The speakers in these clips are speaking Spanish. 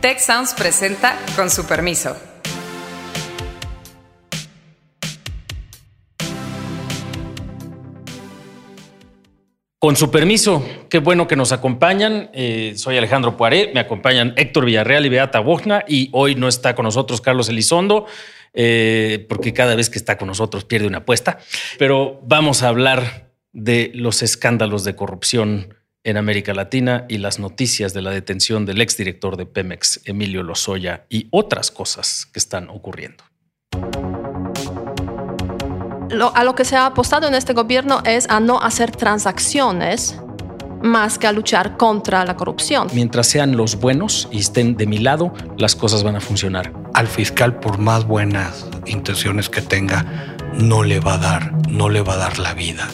Tech Sounds presenta con su permiso. Con su permiso, qué bueno que nos acompañan. Eh, soy Alejandro Poiré, me acompañan Héctor Villarreal y Beata Bogna y hoy no está con nosotros Carlos Elizondo, eh, porque cada vez que está con nosotros pierde una apuesta. Pero vamos a hablar de los escándalos de corrupción en América Latina y las noticias de la detención del exdirector de Pemex, Emilio Lozoya, y otras cosas que están ocurriendo a lo que se ha apostado en este gobierno es a no hacer transacciones más que a luchar contra la corrupción. Mientras sean los buenos y estén de mi lado, las cosas van a funcionar. Al fiscal, por más buenas intenciones que tenga, no le va a dar, no le va a dar la vida.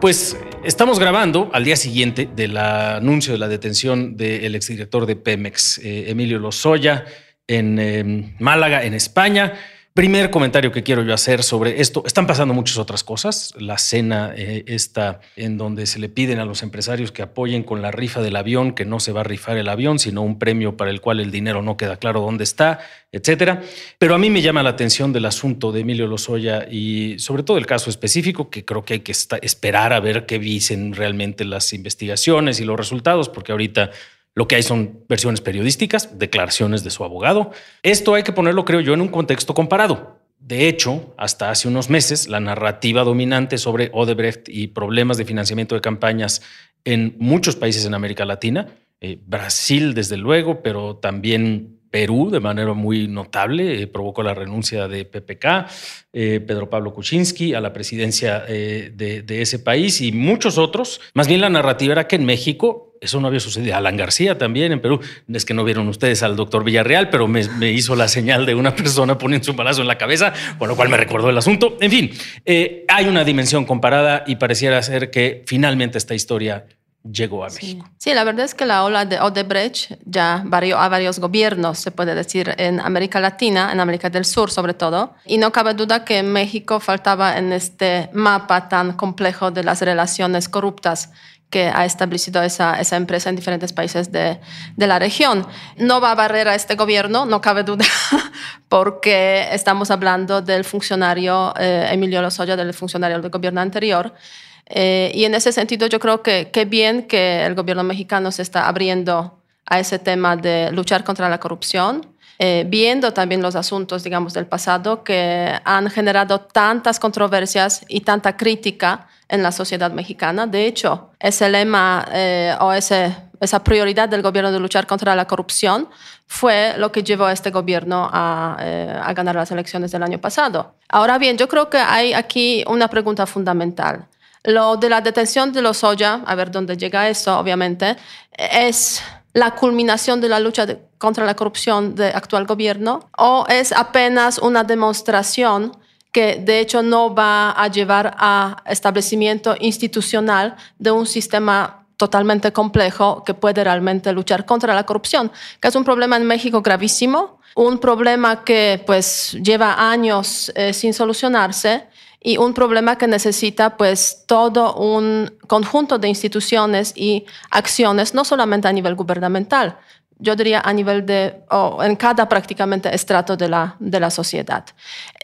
Pues estamos grabando al día siguiente del anuncio de la detención del exdirector de Pemex, eh, Emilio Lozoya, en eh, Málaga, en España. Primer comentario que quiero yo hacer sobre esto. Están pasando muchas otras cosas. La cena eh, está en donde se le piden a los empresarios que apoyen con la rifa del avión, que no se va a rifar el avión, sino un premio para el cual el dinero no queda claro dónde está, etcétera. Pero a mí me llama la atención del asunto de Emilio Lozoya y sobre todo el caso específico, que creo que hay que esperar a ver qué dicen realmente las investigaciones y los resultados, porque ahorita lo que hay son versiones periodísticas, declaraciones de su abogado. Esto hay que ponerlo, creo yo, en un contexto comparado. De hecho, hasta hace unos meses, la narrativa dominante sobre Odebrecht y problemas de financiamiento de campañas en muchos países en América Latina, eh, Brasil desde luego, pero también Perú de manera muy notable, eh, provocó la renuncia de PPK, eh, Pedro Pablo Kuczynski a la presidencia de, de, ese país y muchos otros. Más bien la narrativa era que en México eso no había sucedido. Alan García también en Perú. Es que no vieron ustedes al doctor Villarreal, pero me, hizo la señal de una persona poniendo un balazo en la cabeza, con lo cual me recordó el asunto. En fin, eh, hay una dimensión comparada y pareciera ser que finalmente esta historia llegó a México. Sí, la verdad es que la ola de Odebrecht ya varió a varios gobiernos, se puede decir, en América Latina, en América del Sur sobre todo. Y no cabe duda que México faltaba en este mapa tan complejo de las relaciones corruptas que ha establecido esa, esa empresa en diferentes países de, de, la región. No va a barrer a este gobierno, no cabe duda, porque estamos hablando del funcionario eh, Emilio Lozoya, del funcionario del gobierno anterior. Eh, y en ese sentido yo creo que qué bien que el gobierno mexicano se está abriendo a ese tema de luchar contra la corrupción. Eh, viendo también los asuntos, digamos, del pasado que han generado tantas controversias y tanta crítica en la sociedad mexicana. De hecho, ese lema eh, o ese, esa prioridad del gobierno de luchar contra la corrupción fue lo que llevó a este gobierno a, eh, a ganar las elecciones del año pasado. Ahora bien, yo creo que hay aquí una pregunta fundamental. Lo de la detención de los Oya, a ver dónde llega eso, obviamente, es la culminación de la lucha contra la corrupción del actual gobierno o es apenas una demostración que de hecho no va a llevar a establecimiento institucional de un sistema totalmente complejo que puede realmente luchar contra la corrupción, que es un problema en México gravísimo, un problema que pues lleva años eh, sin solucionarse y un problema que necesita pues todo un conjunto de instituciones y acciones, no solamente a nivel gubernamental, yo diría a nivel de, o en cada prácticamente estrato de la, de la sociedad.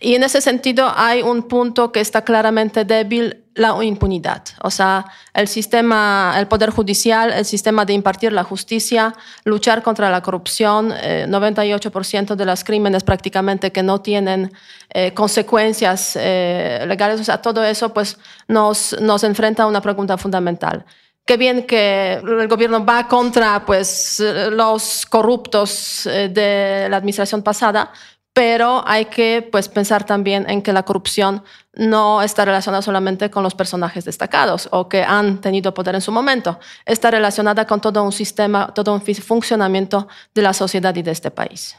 Y en ese sentido hay un punto que está claramente débil, la impunidad. O sea, el sistema, el poder judicial, el sistema de impartir la justicia, luchar contra la corrupción, 98% eh, de los crímenes prácticamente que no tienen eh, consecuencias eh, legales. O sea, todo eso pues nos, nos enfrenta a una pregunta fundamental qué bien que el gobierno va contra pues, los corruptos eh, de la administración pasada, pero hay que pues, pensar también en que la corrupción no está relacionada solamente con los personajes destacados o que han tenido poder en su momento, está relacionada con todo un sistema, todo un funcionamiento de la sociedad y de este país.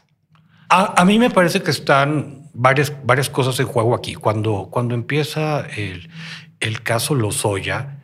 A, mí me parece que están varias, varias cosas en juego aquí. Cuando, cuando empieza el, el caso Lozoya,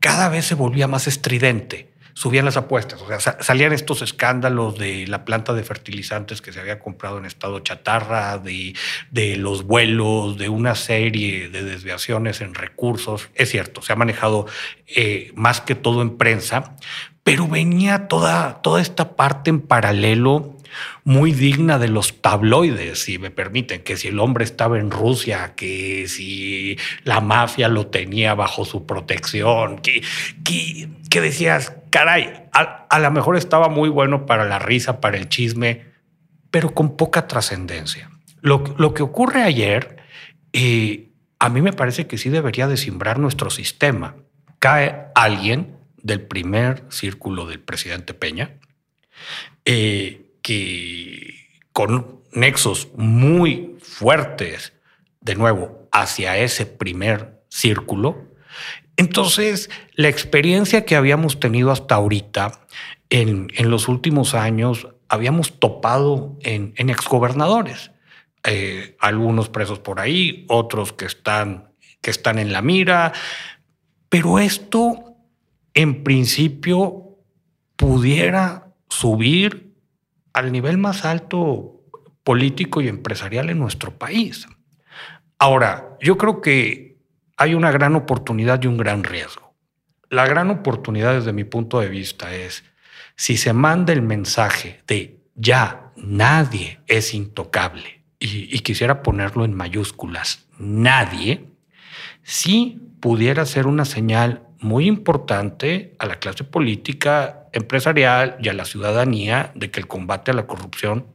cada vez se volvía más estridente. Subían las apuestas, o sea, salían estos escándalos de la planta de fertilizantes que se había comprado en estado chatarra, de, de los vuelos, de una serie de desviaciones en recursos. Es cierto, se ha manejado eh, más que todo en prensa, pero venía toda, toda esta parte en paralelo muy digna de los tabloides, si me permiten, que si el hombre estaba en Rusia, que si la mafia lo tenía bajo su protección, que, que, decías, caray, a, lo mejor estaba muy bueno para la risa, para el chisme, pero con poca trascendencia. Lo, lo, que ocurre ayer, eh, a mí me parece que sí debería desimbrar nuestro sistema. Cae alguien del primer círculo del presidente Peña, eh, que con nexos muy fuertes, de nuevo, hacia ese primer círculo. Entonces, la experiencia que habíamos tenido hasta ahorita, en, los últimos años, habíamos topado en, en exgobernadores. Eh, algunos presos por ahí, otros que están, que están en la mira. Pero esto, en principio, pudiera subir al nivel más alto político y empresarial en nuestro país. Ahora, yo creo que hay una gran oportunidad y un gran riesgo. La gran oportunidad desde mi punto de vista es si se manda el mensaje de ya nadie es intocable y, quisiera ponerlo en mayúsculas, nadie, sí pudiera ser una señal muy importante a la clase política, empresarial y a la ciudadanía de que el combate a la corrupción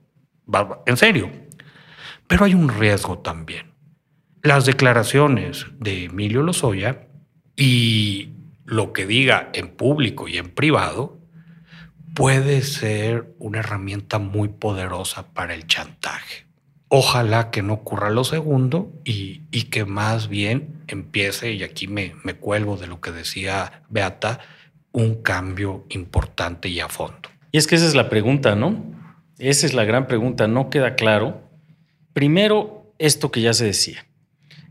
va en serio. Pero hay un riesgo también. Las declaraciones de Emilio Lozoya y lo que diga en público y en privado puede ser una herramienta muy poderosa para el chantaje. Ojalá que no ocurra lo segundo y, que más bien empiece, y aquí me, me cuelgo de lo que decía Beata, un cambio importante y a fondo. Y es que esa es la pregunta, ¿no? Esa es la gran pregunta, no queda claro. Primero, esto que ya se decía.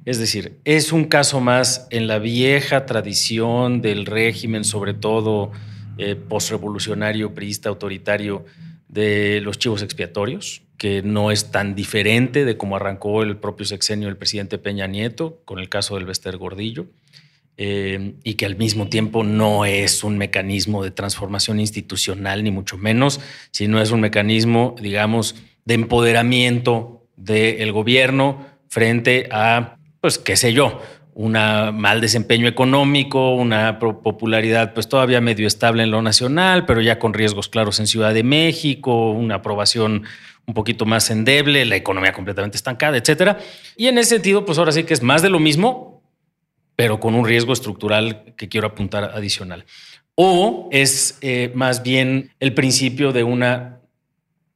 Es decir, es un caso más en la vieja tradición del régimen, sobre todo eh, postrevolucionario, priista, autoritario, de los chivos expiatorios, que no es tan diferente de cómo arrancó el propio sexenio del presidente Peña Nieto con el caso del Bester Gordillo, eh, y que al mismo tiempo no es un mecanismo de transformación institucional, ni mucho menos, sino es un mecanismo, digamos, de empoderamiento del gobierno frente a, pues, qué sé yo, un mal desempeño económico, una popularidad pues todavía medio estable en lo nacional, pero ya con riesgos claros en Ciudad de México, una aprobación un poquito más endeble, la economía completamente estancada, etcétera. Y en ese sentido, pues ahora sí que es más de lo mismo, pero con un riesgo estructural que quiero apuntar adicional. O es eh, más bien el principio de una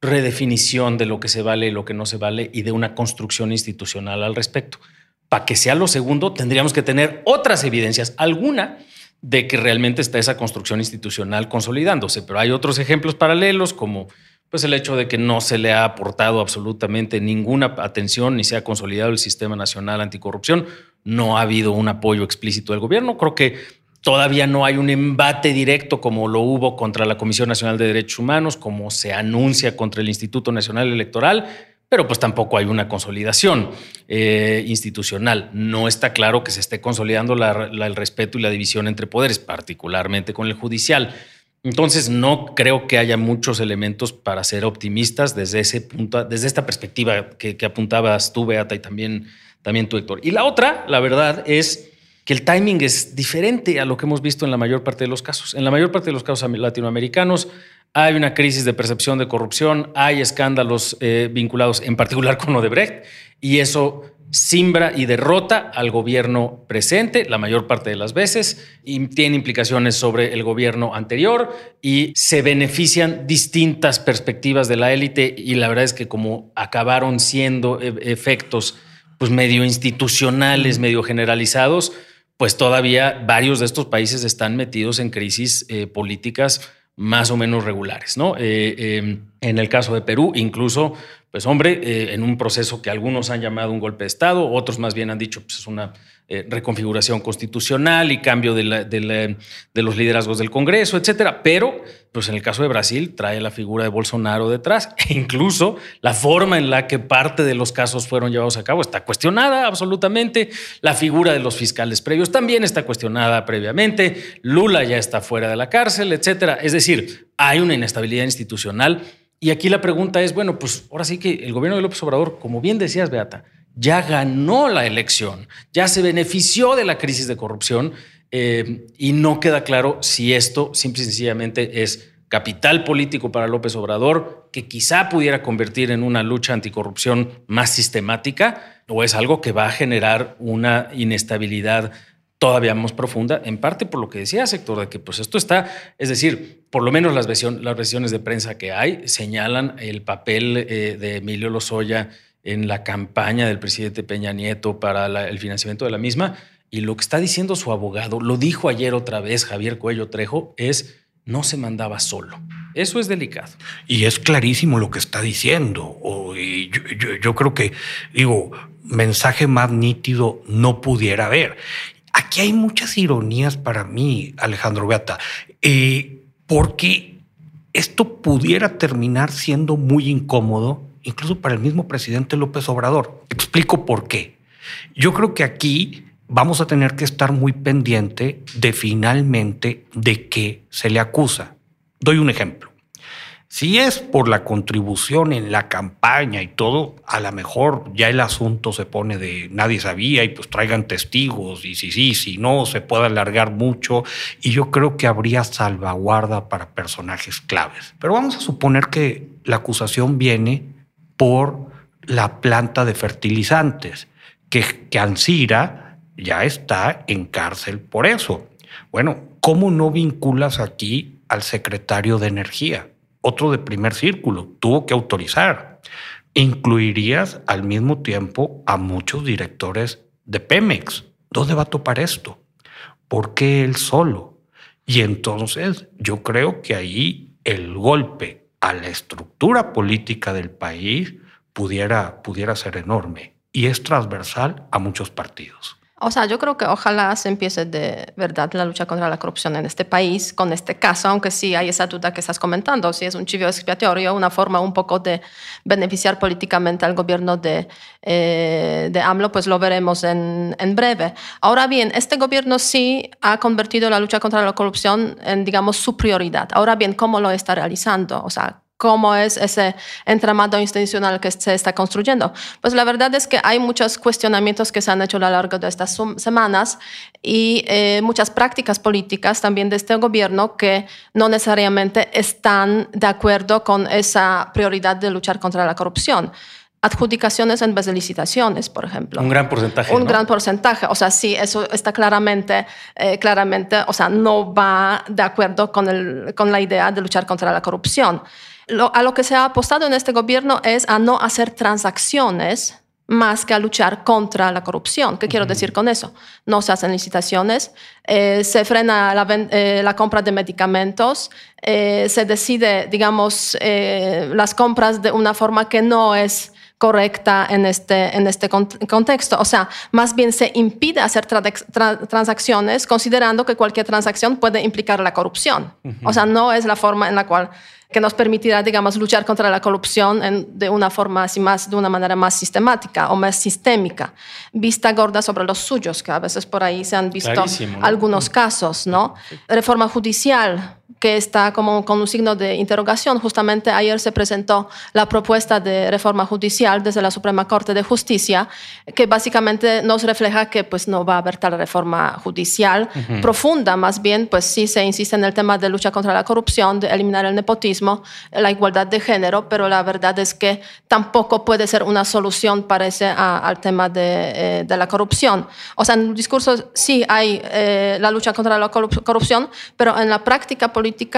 redefinición de lo que se vale y lo que no se vale y de una construcción institucional al respecto para que sea lo segundo, tendríamos que tener otras evidencias, alguna de que realmente está esa construcción institucional consolidándose, pero hay otros ejemplos paralelos como pues el hecho de que no se le ha aportado absolutamente ninguna atención ni se ha consolidado el sistema nacional anticorrupción, no ha habido un apoyo explícito del gobierno, creo que todavía no hay un embate directo como lo hubo contra la Comisión Nacional de Derechos Humanos, como se anuncia contra el Instituto Nacional Electoral, pero pues tampoco hay una consolidación eh, institucional. No está claro que se esté consolidando el respeto y la división entre poderes, particularmente con el judicial. Entonces, no creo que haya muchos elementos para ser optimistas desde ese punto, desde esta perspectiva que, apuntabas tú, Beata, y también, también Héctor. Y la otra, la verdad, es que el timing es diferente a lo que hemos visto en la mayor parte de los casos. En la mayor parte de los casos latinoamericanos, hay una crisis de percepción de corrupción, hay escándalos eh, vinculados en particular con Odebrecht y eso simbra y derrota al gobierno presente la mayor parte de las veces y tiene implicaciones sobre el gobierno anterior y se benefician distintas perspectivas de la élite y la verdad es que como acabaron siendo e, efectos pues medio institucionales, medio generalizados, pues todavía varios de estos países están metidos en crisis eh, políticas más o menos regulares. ¿no? Eh, em, en el caso de Perú, incluso pues hombre, eh, en un proceso que algunos han llamado un golpe de Estado, otros más bien han dicho pues es una eh, reconfiguración constitucional y cambio de, los liderazgos del Congreso, etcétera. Pero, pues en el caso de Brasil, trae la figura de Bolsonaro detrás. E incluso la forma en la que parte de los casos fueron llevados a cabo está cuestionada absolutamente. La figura de los fiscales previos también está cuestionada previamente. Lula ya está fuera de la cárcel, etcétera. Es decir, hay una inestabilidad institucional. Y aquí la pregunta es, bueno, pues ahora sí que el gobierno de López Obrador, como bien decías, Beata, ya ganó la elección, ya se benefició de la crisis de corrupción eh, y no queda claro si esto simple y sencillamente es capital político para López Obrador, que quizá pudiera convertir en una lucha anticorrupción más sistemática, o es algo que va a generar una inestabilidad todavía más profunda, en parte por lo que decía sector de que pues esto está, es decir, por lo menos las, versiones de prensa que hay señalan el papel eh, de Emilio Lozoya en la campaña del presidente Peña Nieto para el financiamiento de la misma. Y lo que está diciendo su abogado, lo dijo ayer otra vez Javier Cuello Trejo, es no se mandaba solo. Eso es delicado. Y es clarísimo lo que está diciendo. yo, creo que, digo, mensaje más nítido no pudiera haber. Aquí hay muchas ironías para mí, Alejandro Beata, eh, porque esto pudiera terminar siendo muy incómodo incluso para el mismo presidente López Obrador. Explico por qué. Yo creo que aquí vamos a tener que estar muy pendiente de finalmente de qué se le acusa. Doy un ejemplo. Si es por la contribución en la campaña y todo, a lo mejor ya el asunto se pone de nadie sabía y pues traigan testigos y si sí, si no, se puede alargar mucho y yo creo que habría salvaguarda para personajes claves. Pero vamos a suponer que la acusación viene por la planta de fertilizantes, que, que Ansira ya está en cárcel por eso. Bueno, ¿cómo no vinculas aquí al secretario de Energía? Otro de primer círculo, tuvo que autorizar. Incluirías al mismo tiempo a muchos directores de Pemex. ¿Dónde va a topar esto? ¿Por qué él solo? Y entonces yo creo que ahí el golpe a la estructura política del país pudiera, pudiera ser enorme y es transversal a muchos partidos. O sea, yo creo que ojalá se empiece de verdad la lucha contra la corrupción en este país con este caso, aunque sí hay esa duda que estás comentando, si es un chivo expiatorio, una forma un poco de beneficiar políticamente al gobierno de, eh, de AMLO, pues lo veremos en, en, breve. Ahora bien, este gobierno sí ha convertido la lucha contra la corrupción en, digamos, su prioridad. Ahora bien, ¿cómo lo está realizando? O sea, cómo es ese entramado institucional que se está construyendo. Pues la verdad es que hay muchos cuestionamientos que se han hecho a lo largo de estas semanas y eh, muchas prácticas políticas también de este gobierno que no necesariamente están de acuerdo con esa prioridad de luchar contra la corrupción adjudicaciones en vez de licitaciones, por ejemplo. Un gran porcentaje. Un gran porcentaje. O sea, sí, eso está claramente, eh, claramente, o sea, no va de acuerdo con, el, con la idea de luchar contra la corrupción a lo que se ha apostado en este gobierno es a no hacer transacciones más que a luchar contra la corrupción. ¿Qué quiero decir con eso? No se hacen licitaciones, eh, se frena la, eh, la, compra de medicamentos, eh, se decide, digamos, las compras de una forma que no es correcta en este, en este contexto. O sea, más bien se impide hacer transacciones considerando que cualquier transacción puede implicar la corrupción. O sea, no es la forma en la cual que nos permitirá, digamos, luchar contra la corrupción de una forma así más, de una manera más sistemática o más sistémica. Vista gorda sobre los suyos, que a veces por ahí se han visto algunos casos, ¿no? Reforma judicial, que está como con un signo de interrogación. Justamente ayer se presentó la propuesta de reforma judicial desde la Suprema Corte de Justicia, que básicamente nos refleja que pues no va a haber tal reforma judicial profunda, más bien pues sí se insiste en el tema de lucha contra la corrupción, de eliminar el nepotismo, la igualdad de género, pero la verdad es que tampoco puede ser una solución, parece, al tema de, eh, de, la corrupción. O sea, en el discurso sí hay eh, la lucha contra la corrupción, pero en la práctica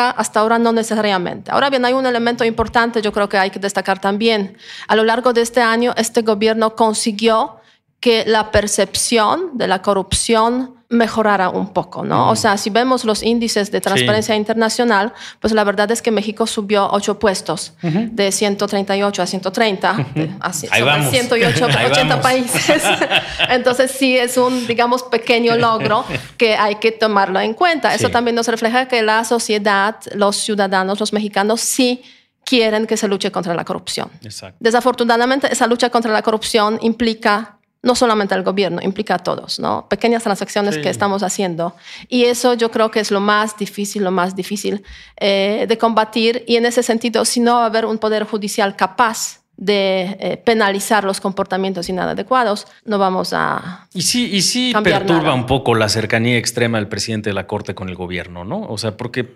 hasta ahora no necesariamente. Ahora bien, hay un elemento importante, yo creo que hay que destacar también. A lo largo de este año, este gobierno consiguió que la percepción de la corrupción mejorara un poco, ¿no? O sea, si vemos los índices de transparencia internacional, pues la verdad es que México subió ocho puestos de 138 a 130, así, Ahí vamos. 108, Ahí 80 vamos. países. Entonces sí es un, digamos, pequeño logro que hay que tomarlo en cuenta. Eso Sí. también nos refleja que la sociedad, los ciudadanos, los mexicanos sí quieren que se luche contra la corrupción. Exacto. Desafortunadamente, esa lucha contra la corrupción implica no solamente al gobierno, implica a todos, ¿no? Pequeñas transacciones Sí. que estamos haciendo. Y eso yo creo que es lo más difícil, lo más difícil eh, de combatir. Y en ese sentido, si no va a haber un poder judicial capaz de eh, penalizar los comportamientos inadecuados, no vamos a... Y sí, y sí perturba nada. un poco la cercanía extrema del presidente de la Corte con el gobierno, ¿no? O sea, porque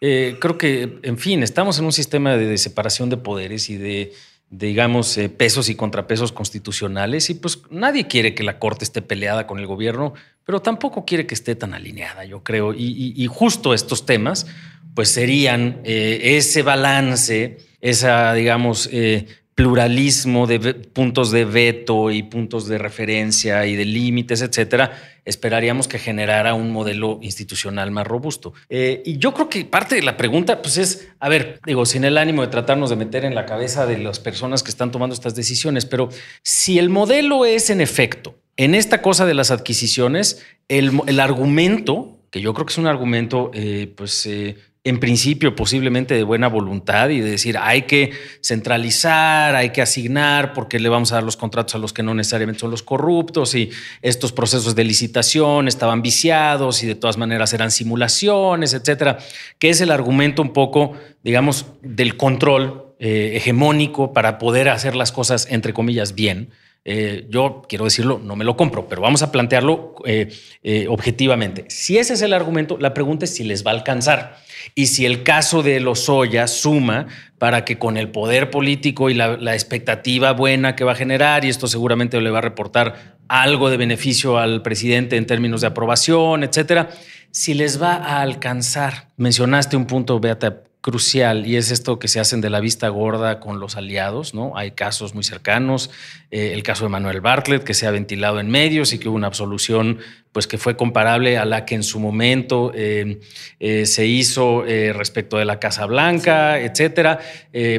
eh, creo que, en fin, estamos en un sistema de, separación de poderes y de, digamos, eh, pesos y contrapesos constitucionales y pues nadie quiere que la Corte esté peleada con el gobierno, pero tampoco quiere que esté tan alineada, yo creo. Y, justo estos temas, pues serían eh, ese balance, esa, digamos, eh, pluralismo de puntos de veto y puntos de referencia y de límites, etcétera, esperaríamos que generara un modelo institucional más robusto. Eh, y yo creo que parte de la pregunta, pues es, a ver, digo, sin el ánimo de tratarnos de meter en la cabeza de las personas que están tomando estas decisiones, pero si el modelo es en efecto, en esta cosa de las adquisiciones, el, el argumento, que yo creo que es un argumento, eh, pues... eh, en principio posiblemente de buena voluntad y de decir hay que centralizar, hay que asignar porque le vamos a dar los contratos a los que no necesariamente son los corruptos y estos procesos de licitación estaban viciados y de todas maneras eran simulaciones, etcétera, que es el argumento un poco, digamos, del control eh, hegemónico para poder hacer las cosas entre comillas bien. Eh, yo quiero decirlo, no me lo compro, pero vamos a plantearlo eh, eh, objetivamente. Si ese es el argumento, la pregunta es si les va a alcanzar y si el caso de Lozoya suma para que con el poder político y la, expectativa buena que va a generar, y esto seguramente le va a reportar algo de beneficio al presidente en términos de aprobación, etcétera, si les va a alcanzar. Mencionaste un punto, Beata, crucial y es esto que se hacen de la vista gorda con los aliados, ¿no? Hay casos muy cercanos, eh, el caso de Manuel Bartlett que se ha ventilado en medios y que hubo una absolución pues que fue comparable a la que en su momento eh, eh, se hizo respecto de la Casa Blanca, etcétera,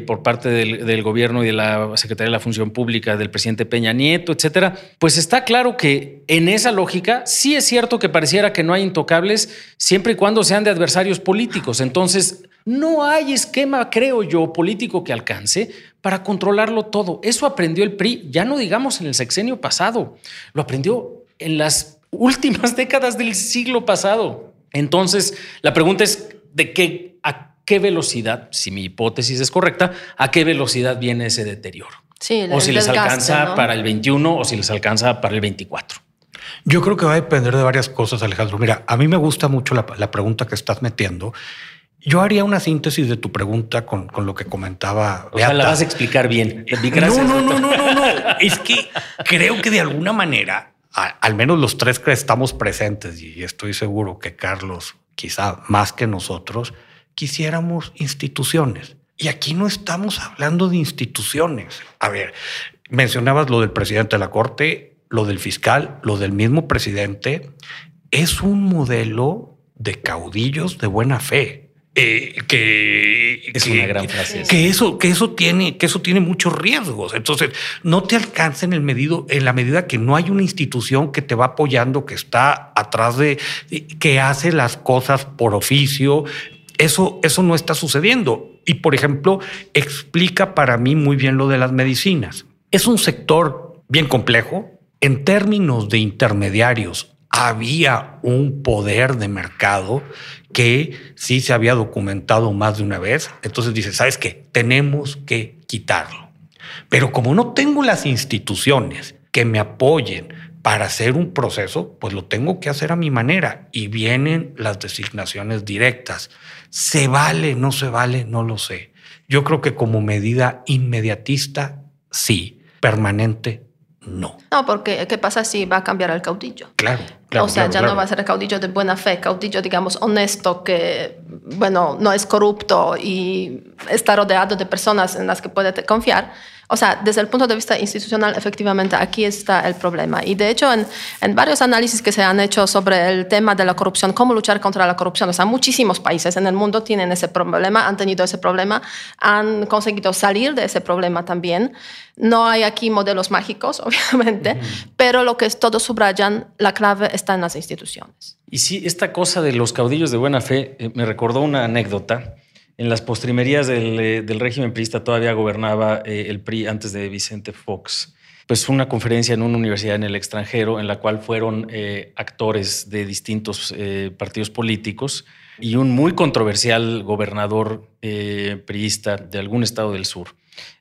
por parte del, del, gobierno y de la Secretaría de la Función Pública del presidente Peña Nieto, etcétera. Pues está claro que en esa lógica sí es cierto que pareciera que no hay intocables siempre y cuando sean de adversarios políticos. Entonces, no hay esquema, creo yo, político que alcance para controlarlo todo. Eso aprendió el PRI, ya no digamos en el sexenio pasado, lo aprendió en las últimas décadas del siglo pasado. Entonces, la pregunta es de qué a qué velocidad, si mi hipótesis es correcta, a qué velocidad viene ese deterioro. Sí, o si les alcanza ¿no? para el 21 o si les alcanza para el 24. Yo creo que va a depender de varias cosas, Alejandro. Mira, a mí me gusta mucho la, la pregunta que estás metiendo. Yo haría una síntesis de tu pregunta con, con lo que comentaba. O sea, la vas a explicar bien. Gracias, no, no, no, no, no, no. es que creo que de alguna manera, a, al menos los tres que estamos presentes, y estoy seguro que Carlos, quizá más que nosotros, quisiéramos instituciones. Y aquí no estamos hablando de instituciones. A ver, mencionabas lo del presidente de la Corte, lo del fiscal, lo del mismo presidente. Es un modelo de caudillos de buena fe. Eh, que es que, una gran frase. Que eso, que eso tiene, que eso tiene muchos riesgos. Entonces, no te alcanza en el medido, en la medida que no hay una institución que te va apoyando, que está atrás de, que hace las cosas por oficio. Eso, eso no está sucediendo. Y por ejemplo, explica para mí muy bien lo de las medicinas. Es un sector bien complejo. En términos de intermediarios, había un poder de mercado que sí se había documentado más de una vez. Entonces dice, ¿sabes qué? Tenemos que quitarlo. Pero como no tengo las instituciones que me apoyen para hacer un proceso, pues lo tengo que hacer a mi manera. Y vienen las designaciones directas. ¿Se vale? ¿No se vale? No lo sé. Yo creo que como medida inmediatista, sí. Permanente, no. No, porque ¿qué pasa si va a cambiar el caudillo? Claro. O sea, ya no va a ser caudillo de buena fe, caudillo, digamos, honesto, que, bueno, no es corrupto y está rodeado de personas en las que puede confiar. O sea, desde el punto de vista institucional, efectivamente, aquí está el problema. Y de hecho, en, en, varios análisis que se han hecho sobre el tema de la corrupción, cómo luchar contra la corrupción, o sea, muchísimos países en el mundo tienen ese problema, han tenido ese problema, han conseguido salir de ese problema también. No hay aquí modelos mágicos, obviamente, pero lo que es, todos subrayan, la clave está en las instituciones. Y sí, esta cosa de los caudillos de buena fe eh, me recordó una anécdota en las postrimerías del, eh, régimen priista todavía gobernaba eh, el PRI antes de Vicente Fox. Pues una conferencia en una universidad en el extranjero en la cual fueron actores de distintos partidos políticos y un muy controversial gobernador priista de algún estado del sur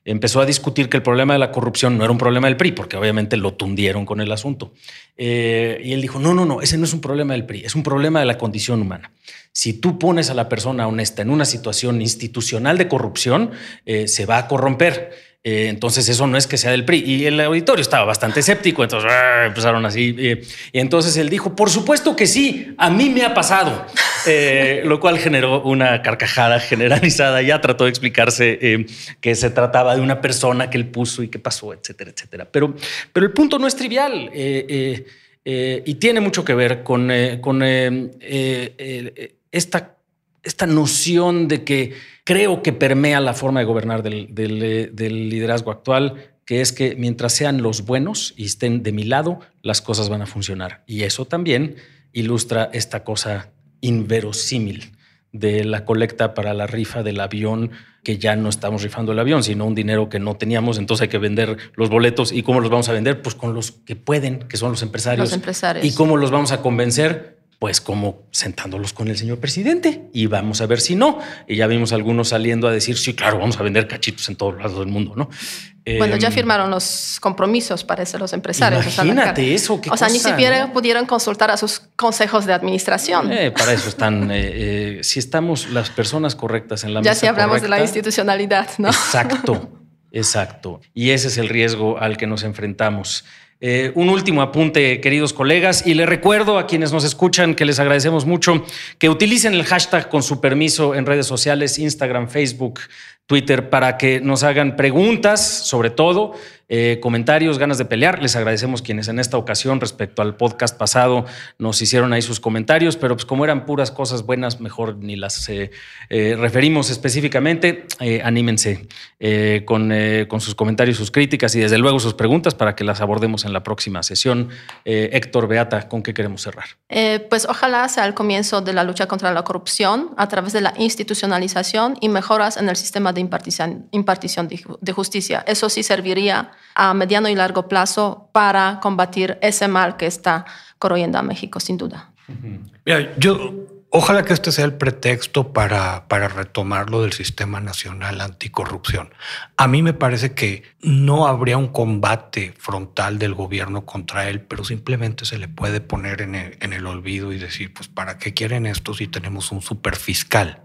empezó a discutir que el problema de la corrupción no era un problema del PRI, porque obviamente lo tundieron con el asunto. Eh, y él dijo, no, no, no, ese no es un problema del PRI, es un problema de la condición humana. Si tú pones a la persona honesta en una situación institucional de corrupción, eh, se va a corromper. Eh, entonces eso no es que sea del PRI. Y el auditorio estaba bastante escéptico, entonces ah, empezaron así. y entonces él dijo, por supuesto que sí, a mí me ha pasado, eh, lo cual generó una carcajada generalizada. Ya trató de explicarse eh, que se trataba de una persona que él puso y que pasó, etcétera, etcétera. Pero, pero el punto no es trivial y tiene mucho que ver con, con esta, esta noción de que creo que permea la forma de gobernar del, liderazgo actual, que es que mientras sean los buenos y estén de mi lado, las cosas van a funcionar. Y eso también ilustra esta cosa inverosímil de la colecta para la rifa del avión, que ya no estamos rifando el avión, sino un dinero que no teníamos, entonces hay que vender los boletos. ¿Y cómo los vamos a vender? Pues con los que pueden, que son los empresarios. Los empresarios. ¿Y cómo los vamos a convencer? Pues como sentándolos con el señor presidente y vamos a ver si no. Y ya vimos algunos saliendo a decir, sí, claro, vamos a vender cachitos en todos lados del mundo, ¿no? Bueno, ya em, firmaron los compromisos, parece, los empresarios. Imagínate eso. o sea, ni siquiera pudieron consultar a sus consejos de administración. Eh, para eso están, eh, eh, si estamos las personas correctas en la ya mesa. Ya si hablamos de la institucionalidad, ¿no? Exacto, exacto. Y ese es el riesgo al que nos enfrentamos. Eh, un último apunte, queridos colegas, y le recuerdo a quienes nos escuchan que les agradecemos mucho que utilicen el hashtag con su permiso en redes sociales, Instagram, Facebook, Twitter para que nos hagan preguntas, sobre todo, eh, comentarios, ganas de pelear. Les agradecemos quienes en esta ocasión, respecto al podcast pasado, nos hicieron ahí sus comentarios, pero pues como eran puras cosas buenas, mejor ni las eh, eh, referimos específicamente. anímense con, con, sus comentarios, sus críticas y desde luego sus preguntas para que las abordemos en la próxima sesión. Héctor, Beata, ¿con qué queremos cerrar? pues ojalá sea el comienzo de la lucha contra la corrupción a través de la institucionalización y mejoras en el sistema de impartición, de justicia. Eso sí serviría a mediano y largo plazo para combatir ese mal que está corroyendo a México, sin duda. yo ojalá que este sea el pretexto para, para retomar lo del Sistema Nacional Anticorrupción. A mí me parece que no habría un combate frontal del gobierno contra él, pero simplemente se le puede poner en el, en el olvido y decir, pues, ¿para qué quieren esto si tenemos un superfiscal?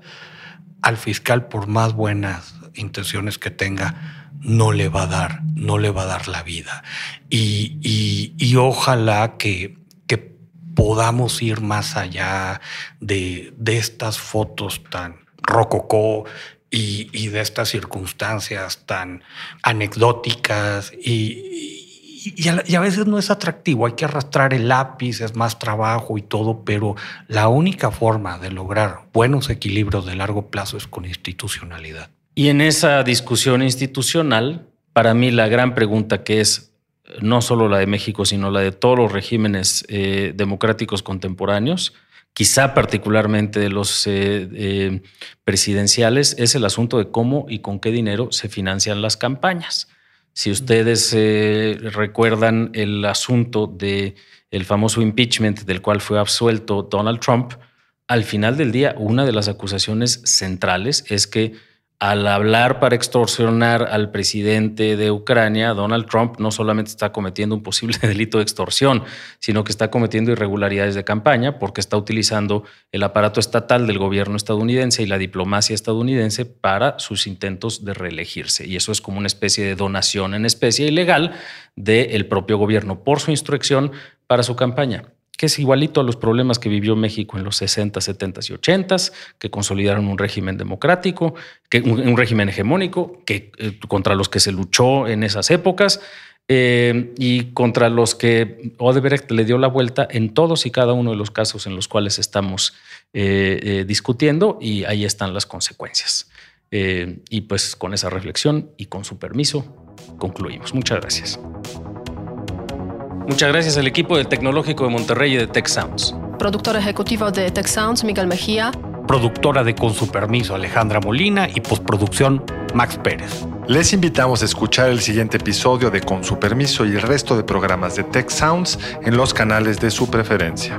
al fiscal, por más buenas intenciones que tenga, no le va a dar, no le va a dar la vida. Y, ojalá que, que, podamos ir más allá de, estas fotos tan rococó y, de estas circunstancias tan anecdóticas y, y a, veces no es atractivo, hay que arrastrar el lápiz, es más trabajo y todo, pero la única forma de lograr buenos equilibrios de largo plazo es con institucionalidad. Y en esa discusión institucional, para mí la gran pregunta que es no solo la de México, sino la de todos los regímenes eh, democráticos contemporáneos, quizá particularmente de los eh, eh, presidenciales, es el asunto de cómo y con qué dinero se financian las campañas. Si ustedes recuerdan el asunto de el famoso impeachment del cual fue absuelto Donald Trump, al final del día una de las acusaciones centrales es que al hablar para extorsionar al presidente de Ucrania, Donald Trump no solamente está cometiendo un posible delito de extorsión, sino que está cometiendo irregularidades de campaña porque está utilizando el aparato estatal del gobierno estadounidense y la diplomacia estadounidense para sus intentos de reelegirse. Y eso es como una especie de donación en especie ilegal del propio gobierno por su instrucción para su campaña. Que es igualito a los problemas que vivió México en los 60, 70 y 80, que consolidaron un régimen democrático, que, un, régimen hegemónico, que, eh, contra los que se luchó en esas épocas eh, y contra los que Odebrecht le dio la vuelta en todos y cada uno de los casos en los cuales estamos eh, discutiendo y ahí están las consecuencias. y pues con esa reflexión y con su permiso concluimos. Muchas gracias. Muchas gracias al equipo del Tecnológico de Monterrey y de Tech Sounds. Productor ejecutivo de Tech Sounds, Miguel Mejía. Productora de Con su permiso, Alejandra Molina. Y postproducción, Max Pérez. Les invitamos a escuchar el siguiente episodio de Con su permiso y el resto de programas de Tech Sounds en los canales de su preferencia.